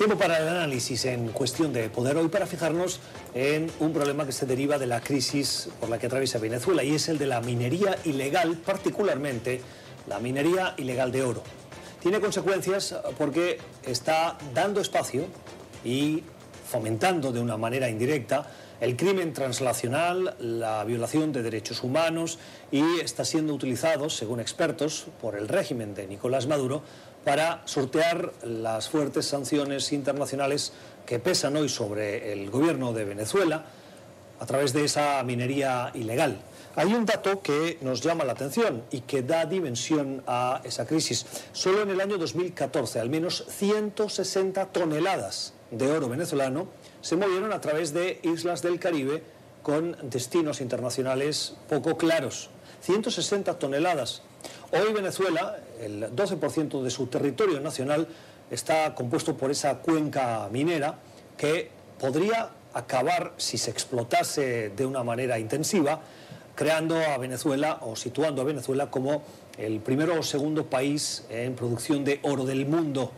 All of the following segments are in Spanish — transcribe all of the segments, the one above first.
Tiempo para el análisis en cuestión de poder hoy para fijarnos en un problema que se deriva de la crisis por la que atraviesa Venezuela y es el de la minería ilegal, particularmente la minería ilegal de oro. Tiene consecuencias porque está dando espacio y fomentando de una manera indirecta el crimen translacional, la violación de derechos humanos y está siendo utilizado, según expertos, por el régimen de Nicolás Maduro para sortear las fuertes sanciones internacionales que pesan hoy sobre el gobierno de Venezuela a través de esa minería ilegal. Hay un dato que nos llama la atención y que da dimensión a esa crisis. Solo en el año 2014, al menos 160 toneladas de oro venezolano se movieron a través de islas del Caribe con destinos internacionales poco claros. 160 toneladas. Hoy Venezuela, el 12% de su territorio nacional está compuesto por esa cuenca minera que podría acabar, si se explotase de una manera intensiva, creando a Venezuela o situando a Venezuela como el primero o segundo país en producción de oro del mundo.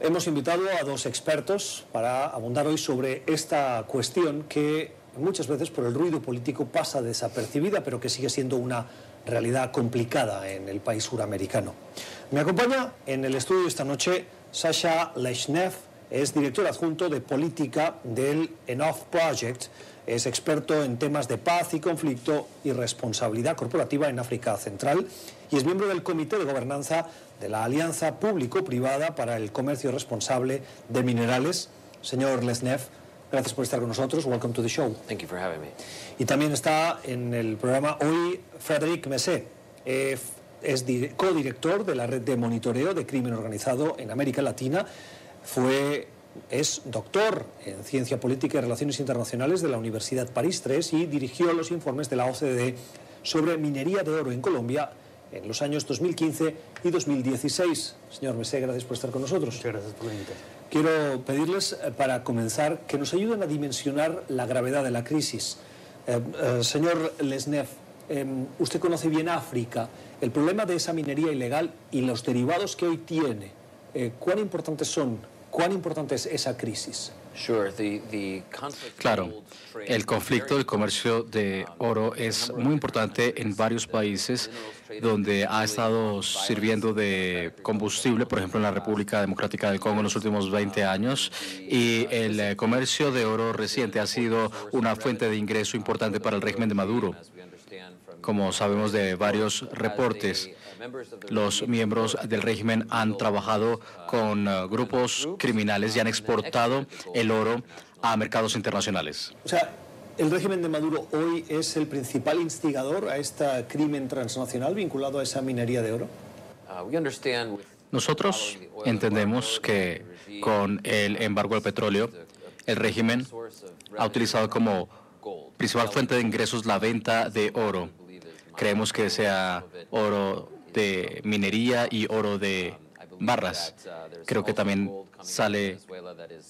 Hemos invitado a dos expertos para abundar hoy sobre esta cuestión que muchas veces por el ruido político pasa desapercibida, pero que sigue siendo una realidad complicada en el país suramericano. Me acompaña en el estudio esta noche Sasha Leshnev, es director adjunto de política del Enough Project, es experto en temas de paz y conflicto y responsabilidad corporativa en África Central y es miembro del Comité de Gobernanza de la Alianza Público-Privada para el Comercio Responsable de Minerales. Señor Lesnev, gracias por estar con nosotros. Welcome to the show. Thank you for having me. Y también está en el programa hoy Frédéric Messet. Eh, es codirector de la red de monitoreo de crimen organizado en América Latina. Fue es doctor en Ciencia Política y Relaciones Internacionales de la Universidad París III y dirigió los informes de la OCDE sobre minería de oro en Colombia en los años 2015 y 2016. Señor Mesé, gracias por estar con nosotros. Muchas gracias por la invitación. Quiero pedirles, eh, para comenzar, que nos ayuden a dimensionar la gravedad de la crisis. Eh, eh, señor Lesnev, usted conoce bien África. El problema de esa minería ilegal y los derivados que hoy tiene, ¿cuán importantes son ¿Cuán importante es esa crisis? Claro, el conflicto del comercio de oro es muy importante en varios países donde ha estado sirviendo de combustible, por ejemplo en la República Democrática del Congo en los últimos 20 años, y el comercio de oro reciente ha sido una fuente de ingreso importante para el régimen de Maduro. Como sabemos de varios reportes, los miembros del régimen han trabajado con uh, grupos criminales y han exportado el oro a mercados internacionales. O sea, ¿el régimen de Maduro hoy es el principal instigador a este crimen transnacional vinculado a esa minería de oro? Uh, Nosotros entendemos que con el embargo del petróleo, el régimen ha utilizado como principal fuente de ingresos la venta de oro. Creemos que sea oro de minería y oro de barras. Creo que también sale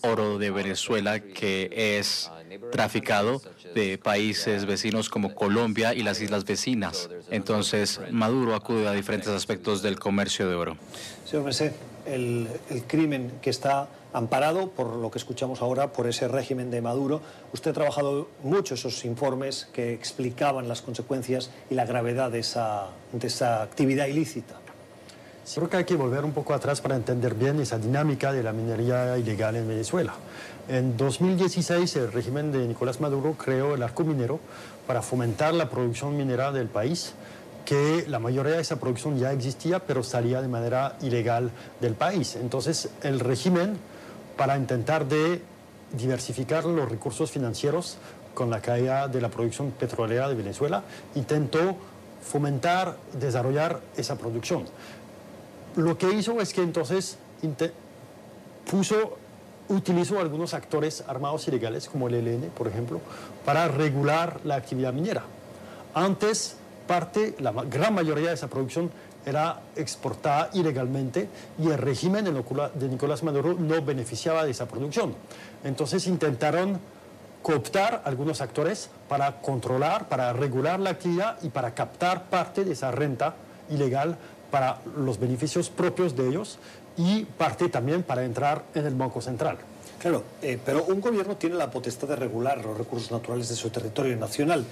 oro de Venezuela que es traficado de países vecinos como Colombia y las islas vecinas. Entonces, Maduro acude a diferentes aspectos del comercio de oro. Señor Mesé, el, el crimen que está amparado, por lo que escuchamos ahora, por ese régimen de Maduro. Usted ha trabajado mucho esos informes que explicaban las consecuencias y la gravedad de esa, de esa actividad ilícita. Creo que hay que volver un poco atrás para entender bien esa dinámica de la minería ilegal en Venezuela. En 2016 el régimen de Nicolás Maduro creó el arco minero para fomentar la producción minera del país que la mayoría de esa producción ya existía, pero salía de manera ilegal del país. Entonces, el régimen para intentar de diversificar los recursos financieros con la caída de la producción petrolera de Venezuela, intentó fomentar, desarrollar esa producción. Lo que hizo es que entonces puso, utilizó algunos actores armados ilegales, como el ELN, por ejemplo, para regular la actividad minera. Antes, parte, la gran mayoría de esa producción era exportada ilegalmente y el régimen de Nicolás Maduro no beneficiaba de esa producción. Entonces intentaron cooptar algunos actores para controlar, para regular la actividad y para captar parte de esa renta ilegal para los beneficios propios de ellos y parte también para entrar en el Banco Central. Claro, eh, pero un gobierno tiene la potestad de regular los recursos naturales de su territorio nacional.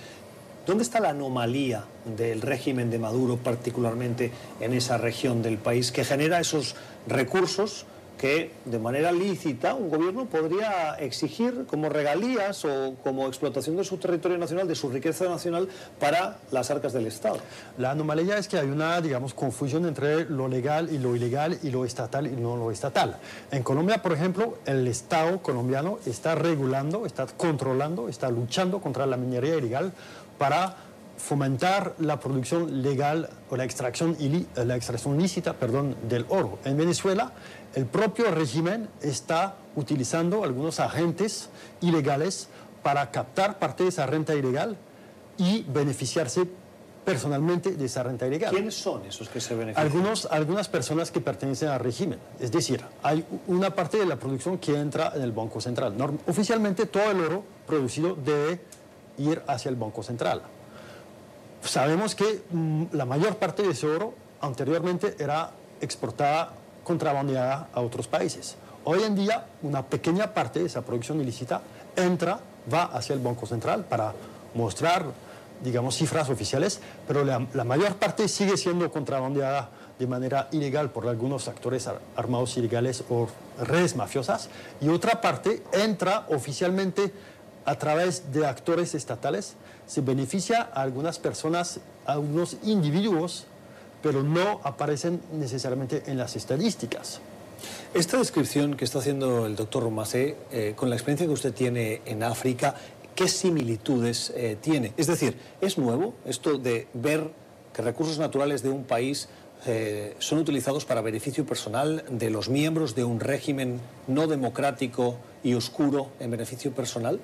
¿Dónde está la anomalía del régimen de Maduro, particularmente en esa región del país, que genera esos recursos que de manera lícita un gobierno podría exigir como regalías o como explotación de su territorio nacional, de su riqueza nacional para las arcas del Estado. La anomalía es que hay una, digamos, confusión entre lo legal y lo ilegal y lo estatal y no lo estatal. En Colombia, por ejemplo, el Estado colombiano está regulando, está controlando, está luchando contra la minería ilegal para fomentar la producción legal o la extracción, la extracción lícita perdón, del oro. En Venezuela, el propio régimen está utilizando algunos agentes ilegales para captar parte de esa renta ilegal y beneficiarse personalmente de esa renta ilegal. ¿Quiénes son esos que se benefician? Algunos, algunas personas que pertenecen al régimen. Es decir, hay una parte de la producción que entra en el Banco Central. oficialmente todo el oro producido debe ir hacia el Banco Central. Sabemos que mm, la mayor parte de ese oro anteriormente era exportada contrabandeada a otros países. Hoy en día, una pequeña parte de esa producción ilícita entra, va hacia el Banco Central para mostrar, digamos, cifras oficiales, pero la, mayor parte sigue siendo contrabandeada de manera ilegal por algunos actores armados ilegales o redes mafiosas, y otra parte entra oficialmente a través de actores estatales, se beneficia a algunas personas, a algunos individuos pero no aparecen necesariamente en las estadísticas. Esta descripción que está haciendo el doctor Romacé, eh, con la experiencia que usted tiene en África, ¿qué similitudes eh, tiene? Es decir, ¿es nuevo esto de ver que recursos naturales de un país eh, son utilizados para beneficio personal de los miembros de un régimen no democrático y oscuro en beneficio personal?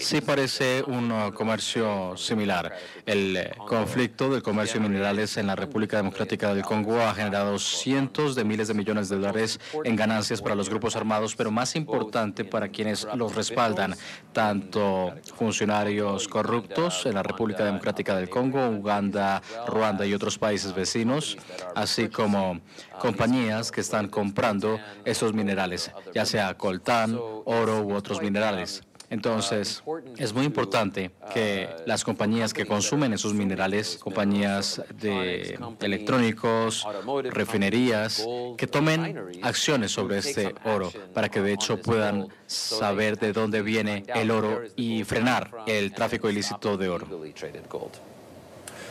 Sí parece un uh, comercio similar. El eh, conflicto del comercio de minerales en la República Democrática del Congo ha generado cientos de miles de millones de dólares en ganancias para los grupos armados, pero más importante para quienes los respaldan, tanto funcionarios corruptos en la República Democrática del Congo, Uganda, Ruanda y otros países vecinos, así como compañías que están comprando esos minerales, ya sea coltán, oro u otros minerales. Entonces, es muy importante que las compañías que consumen esos minerales, compañías de electrónicos, refinerías, que tomen acciones sobre este oro para que de hecho puedan saber de dónde viene el oro y frenar el tráfico ilícito de oro.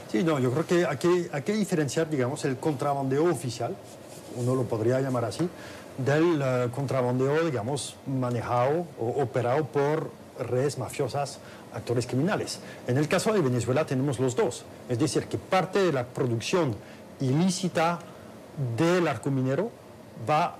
Sí, no, yo creo que hay que diferenciar, digamos, el contrabandeo oficial, uno lo podría llamar así, del uh, contrabandeo, digamos, manejado o operado por redes mafiosas, actores criminales. En el caso de Venezuela tenemos los dos, es decir, que parte de la producción ilícita del arco minero va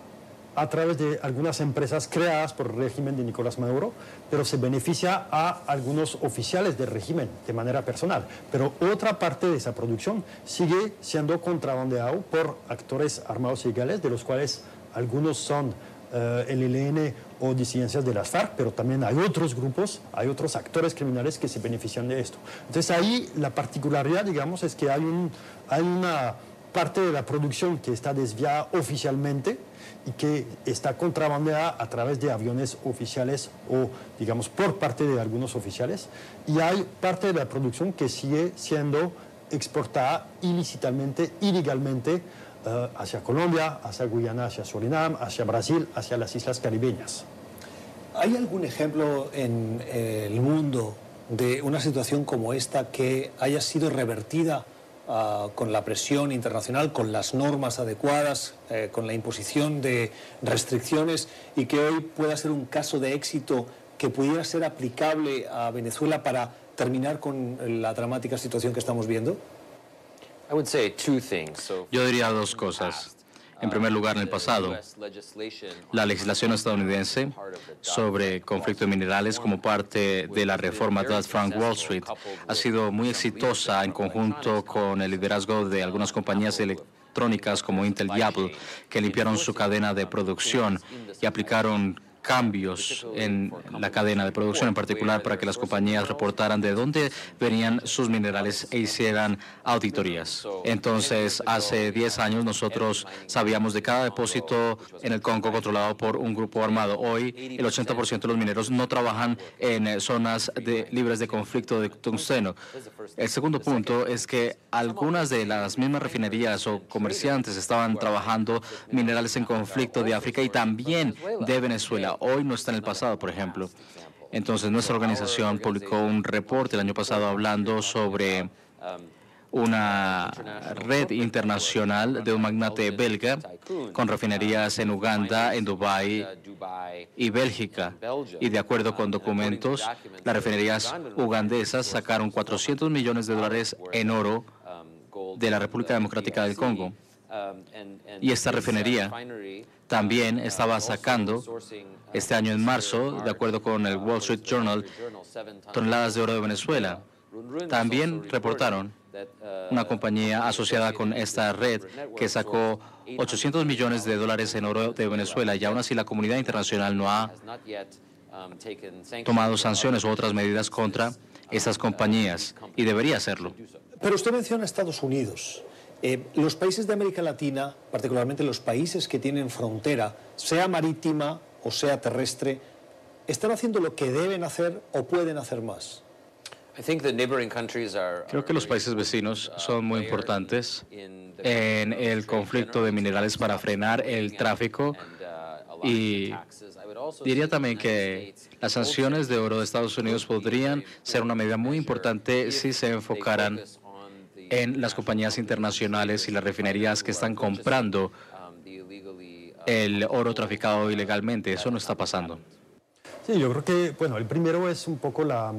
a través de algunas empresas creadas por el régimen de Nicolás Maduro, pero se beneficia a algunos oficiales del régimen de manera personal. Pero otra parte de esa producción sigue siendo contrabandeado por actores armados ilegales, de los cuales algunos son eh, el ELN o disidencias de las FARC, pero también hay otros grupos, hay otros actores criminales que se benefician de esto. Entonces ahí la particularidad, digamos, es que hay, un, hay una parte de la producción que está desviada oficialmente y que está contrabandeada a través de aviones oficiales o, digamos, por parte de algunos oficiales. Y hay parte de la producción que sigue siendo exportada ilícitamente, ilegalmente, eh, hacia Colombia, hacia Guyana, hacia Surinam, hacia Brasil, hacia las islas caribeñas. ¿Hay algún ejemplo en eh, el mundo de una situación como esta que haya sido revertida ah, con la presión internacional, con las normas adecuadas, eh, con la imposición de restricciones y que hoy pueda ser un caso de éxito que pudiera ser aplicable a Venezuela para terminar con la dramática situación que estamos viendo? Yo diría dos cosas. En primer lugar, en el pasado, la legislación estadounidense sobre conflicto de minerales como parte de la reforma Dodd-Frank Wall Street ha sido muy exitosa en conjunto con el liderazgo de algunas compañías electrónicas como Intel y Apple, que limpiaron su cadena de producción y aplicaron cambios en la cadena de producción, en particular para que las compañías reportaran de dónde venían sus minerales e hicieran auditorías. Entonces, hace 10 años nosotros sabíamos de cada depósito en el Congo controlado por un grupo armado. Hoy, el 80% de los mineros no trabajan en zonas libres de conflicto de tungsteno. El segundo punto es que algunas de las mismas refinerías o comerciantes estaban trabajando minerales en conflicto de África y también de Venezuela. Hoy no está en el pasado, por ejemplo. Entonces, nuestra organización publicó un reporte el año pasado hablando sobre una red internacional de un magnate belga con refinerías en Uganda, en Dubái y Bélgica. Y de acuerdo con documentos, las refinerías ugandesas sacaron 400 millones de dólares en oro de la República Democrática del Congo. Y esta refinería también estaba sacando este año en marzo, de acuerdo con el Wall Street Journal, toneladas de oro de Venezuela. También reportaron una compañía asociada con esta red que sacó 800 millones de dólares en oro de Venezuela y aún así la comunidad internacional no ha tomado sanciones u otras medidas contra estas compañías y debería hacerlo. Pero usted menciona Estados Unidos. Eh, los países de América Latina, particularmente los países que tienen frontera, sea marítima o sea terrestre, ¿están haciendo lo que deben hacer o pueden hacer más? Creo que los países vecinos uh, son muy importantes en el conflicto de minerales para frenar el tráfico uh, y diría también que las sanciones de oro de Estados Unidos podrían ser una medida muy importante si se enfocaran en las compañías internacionales y las refinerías que están comprando el oro traficado ilegalmente. Eso no está pasando. Sí, yo creo que, bueno, el primero es un poco la,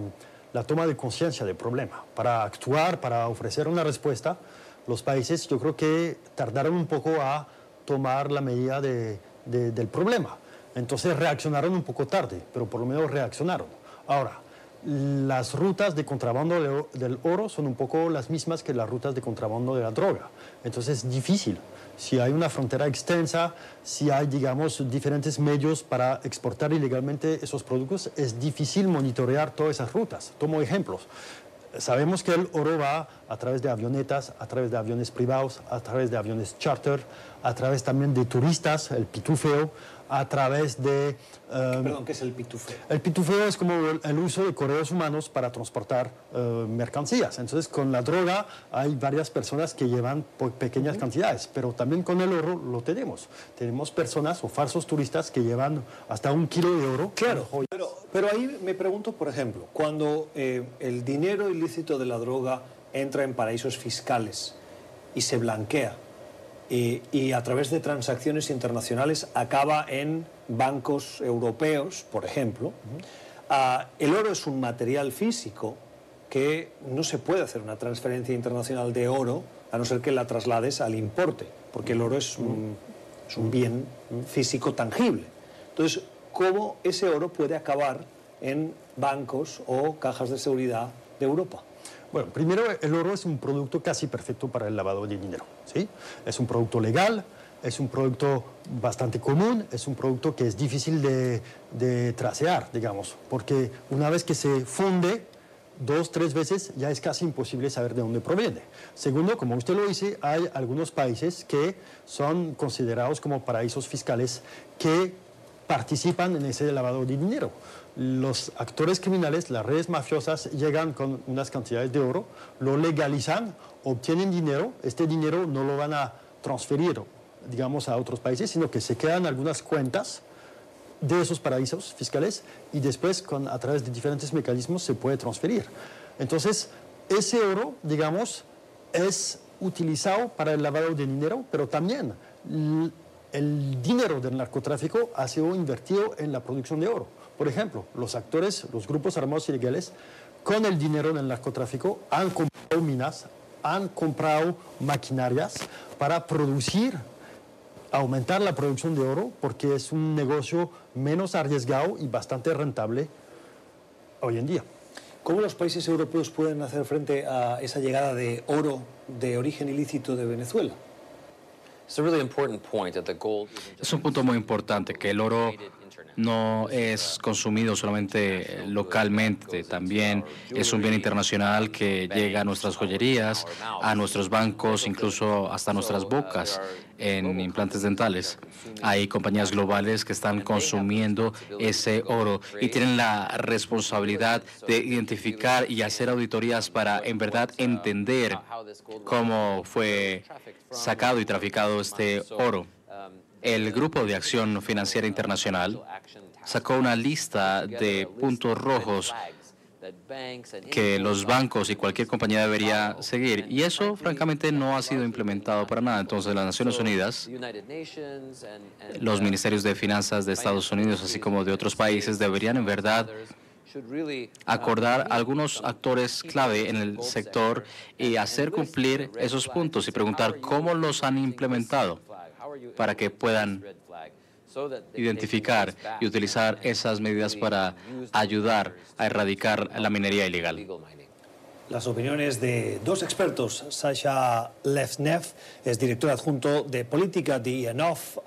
la toma de conciencia del problema. Para actuar, para ofrecer una respuesta, los países yo creo que tardaron un poco a tomar la medida de, del problema. Entonces reaccionaron un poco tarde, pero por lo menos reaccionaron. Ahora, las rutas de contrabando del oro son un poco las mismas que las rutas de contrabando de la droga. Entonces es difícil. Si hay una frontera extensa, si hay, digamos, diferentes medios para exportar ilegalmente esos productos, es difícil monitorear todas esas rutas. Tomo ejemplos. Sabemos que el oro va a través de avionetas, a través de aviones privados, a través de aviones charter, a través también de turistas, el pitufeo, a través de... Um, Perdón, ¿qué es el pitufeo? El pitufeo es como el, uso de correos humanos para transportar uh, mercancías. Entonces, con la droga hay varias personas que llevan pequeñas cantidades, pero también con el oro lo tenemos. Tenemos personas o falsos turistas que llevan hasta un kilo de oro. Claro, pero, pero ahí me pregunto, por ejemplo, cuando eh, el dinero ilícito de la droga entra en paraísos fiscales y se blanquea, y, a través de transacciones internacionales acaba en bancos europeos, por ejemplo. Ah, el oro es un material físico que no se puede hacer una transferencia internacional de oro a no ser que la traslades al importe, porque el oro es un, es un bien físico tangible. Entonces, ¿cómo ese oro puede acabar en bancos o cajas de seguridad de Europa? Bueno, primero, el oro es un producto casi perfecto para el lavado de dinero. ¿sí? Es un producto legal, es un producto bastante común, es un producto que es difícil de, de tracear, digamos, porque una vez que se funde, dos, tres veces ya es casi imposible saber de dónde proviene. Segundo, como usted lo dice, hay algunos países que son considerados como paraísos fiscales que participan en ese lavado de dinero los actores criminales, las redes mafiosas, llegan con unas cantidades de oro, lo legalizan, obtienen dinero, este dinero no lo van a transferir, digamos, a otros países, sino que se quedan algunas cuentas de esos paraísos fiscales y después con, a través de diferentes mecanismos se puede transferir. Entonces, ese oro, digamos, es utilizado para el lavado de dinero, pero también el dinero del narcotráfico ha sido invertido en la producción de oro. Por ejemplo, los actores, los grupos armados ilegales, con el dinero del narcotráfico han comprado minas, han comprado maquinarias para producir, aumentar la producción de oro, porque es un negocio menos arriesgado y bastante rentable hoy en día. ¿Cómo los países europeos pueden hacer frente a esa llegada de oro de origen ilícito de Venezuela? Es un punto muy importante que el oro no es consumido solamente localmente, también es un bien internacional que llega a nuestras joyerías, a nuestros bancos, incluso hasta nuestras bocas en implantes dentales. Hay compañías globales que están consumiendo ese oro y tienen la responsabilidad de identificar y hacer auditorías para en verdad entender cómo fue sacado y traficado este oro. El Grupo de Acción Financiera Internacional sacó una lista de puntos rojos que los bancos y cualquier compañía debería seguir. Y eso, francamente, no ha sido implementado para nada. Entonces, las Naciones Unidas, los ministerios de finanzas de Estados Unidos, así como de otros países, deberían en verdad acordar algunos actores clave en el sector y hacer cumplir esos puntos y preguntar cómo los han implementado para que puedan identificar y utilizar esas medidas para ayudar a erradicar la minería ilegal. Las opiniones de dos expertos, Sasha Lefnev, es director adjunto de política de Enough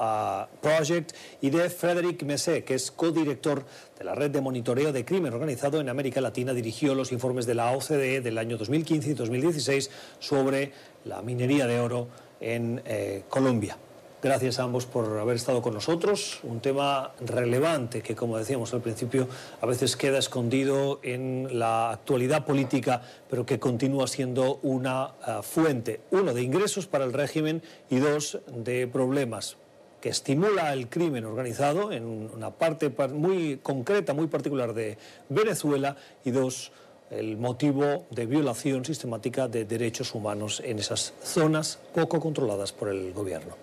Project, y de Frederick Messe, que es codirector de la red de monitoreo de crimen organizado en América Latina, dirigió los informes de la OCDE del año 2015 y 2016 sobre la minería de oro en eh, Colombia. Gracias a ambos por haber estado con nosotros. Un tema relevante que, como decíamos al principio, a veces queda escondido en la actualidad política, pero que continúa siendo una eh, fuente, uno, de ingresos para el régimen y dos, de problemas que estimula el crimen organizado en una parte muy concreta, muy particular de Venezuela y dos, el motivo de violación sistemática de derechos humanos en esas zonas poco controladas por el gobierno.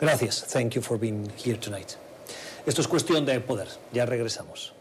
Gracias. Thank you for being here tonight. Esto es cuestión de poder. Ya regresamos.